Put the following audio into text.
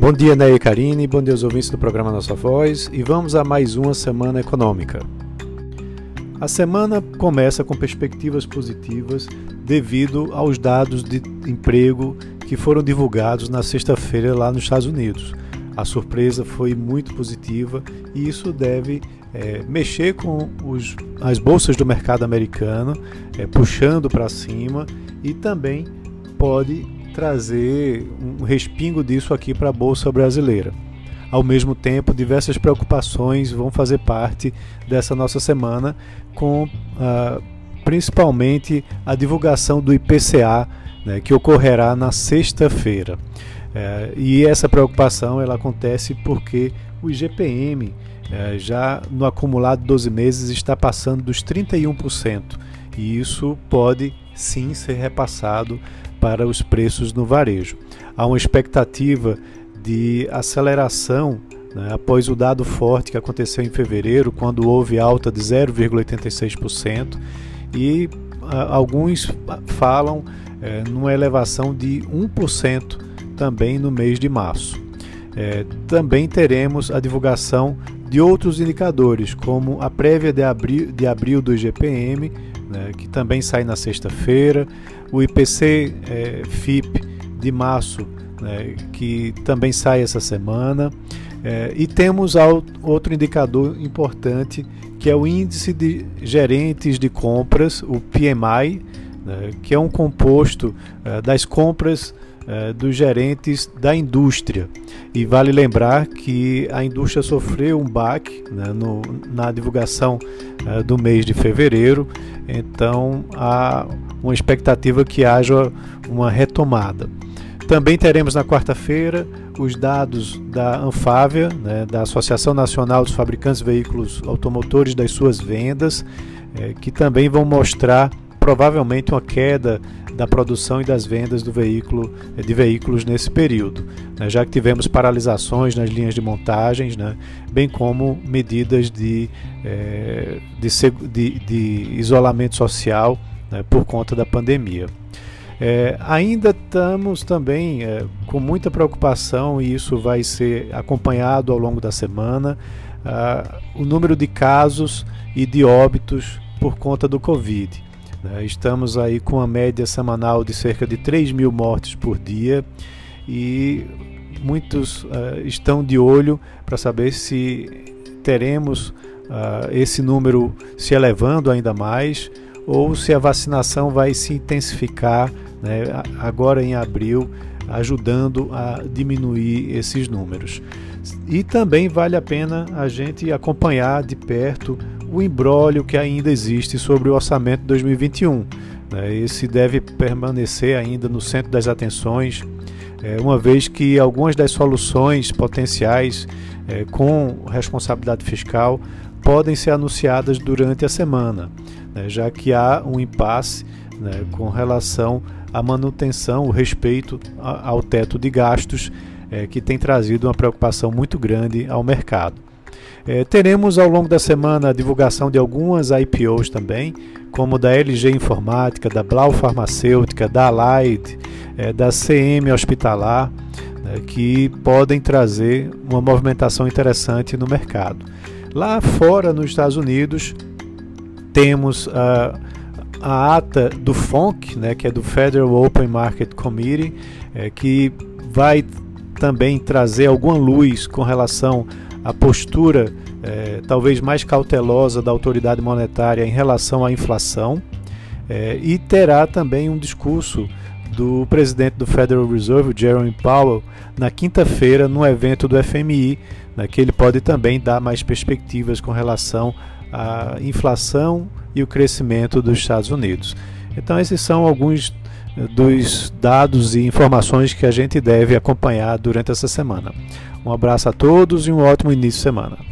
Bom dia, Ney e Karine, bom dia aos ouvintes do programa Nossa Voz e vamos a mais uma semana econômica. A semana começa com perspectivas positivas devido aos dados de emprego que foram divulgados na sexta-feira lá nos Estados Unidos. A surpresa foi muito positiva e isso deve é, mexer com os, as bolsas do mercado americano, é, puxando para cima e também pode trazer um respingo disso aqui para a bolsa brasileira. Ao mesmo tempo, diversas preocupações vão fazer parte dessa nossa semana, com ah, principalmente a divulgação do IPCA, né, que ocorrerá na sexta-feira. É, e essa preocupação ela acontece porque o IGPM é, já no acumulado 12 meses está passando dos 31%, e isso pode sim ser repassado para os preços no varejo. Há uma expectativa de aceleração né, após o dado forte que aconteceu em fevereiro, quando houve alta de 0,86%, e a, alguns falam é, numa elevação de 1% também no mês de março. É, também teremos a divulgação de outros indicadores, como a prévia de abril, de abril do IGPM, né, que também sai na sexta-feira, o IPC é, FIP de março, né, que também sai essa semana, é, e temos outro indicador importante que é o índice de gerentes de compras, o PMI, né, que é um composto é, das compras é, dos gerentes da indústria. E vale lembrar que a indústria sofreu um baque né, no, na divulgação é, do mês de fevereiro, então há uma expectativa que haja uma retomada. Também teremos na quarta-feira os dados da Anfávia, né, da Associação Nacional dos Fabricantes de Veículos Automotores, das suas vendas, é, que também vão mostrar provavelmente uma queda da produção e das vendas do veículo, de veículos nesse período, né, já que tivemos paralisações nas linhas de montagens, né, bem como medidas de, é, de, de, de, isolamento social né, por conta da pandemia. É, ainda estamos também é, com muita preocupação, e isso vai ser acompanhado ao longo da semana, ah, o número de casos e de óbitos por conta do Covid. Né? Estamos aí com a média semanal de cerca de 3 mil mortes por dia e muitos uh, estão de olho para saber se teremos uh, esse número se elevando ainda mais ou se a vacinação vai se intensificar né, agora em abril, ajudando a diminuir esses números. E também vale a pena a gente acompanhar de perto o embrólio que ainda existe sobre o orçamento de 2021. Né? Esse deve permanecer ainda no centro das atenções, é, uma vez que algumas das soluções potenciais é, com responsabilidade fiscal podem ser anunciadas durante a semana, né? já que há um impasse né, com relação à manutenção, o respeito ao teto de gastos, é, que tem trazido uma preocupação muito grande ao mercado. É, teremos ao longo da semana a divulgação de algumas IPOs também, como da LG Informática, da Blau Farmacêutica, da Allied, é, da CM Hospitalar, né, que podem trazer uma movimentação interessante no mercado. Lá fora, nos Estados Unidos, temos a, a ata do FONC, né, que é do Federal Open Market Committee, é, que vai também trazer alguma luz com relação a postura é, talvez mais cautelosa da autoridade monetária em relação à inflação é, e terá também um discurso do presidente do Federal Reserve, Jerome Powell, na quinta-feira no evento do FMI, né, que ele pode também dar mais perspectivas com relação à inflação e o crescimento dos Estados Unidos. Então esses são alguns dos dados e informações que a gente deve acompanhar durante essa semana. Um abraço a todos e um ótimo início de semana.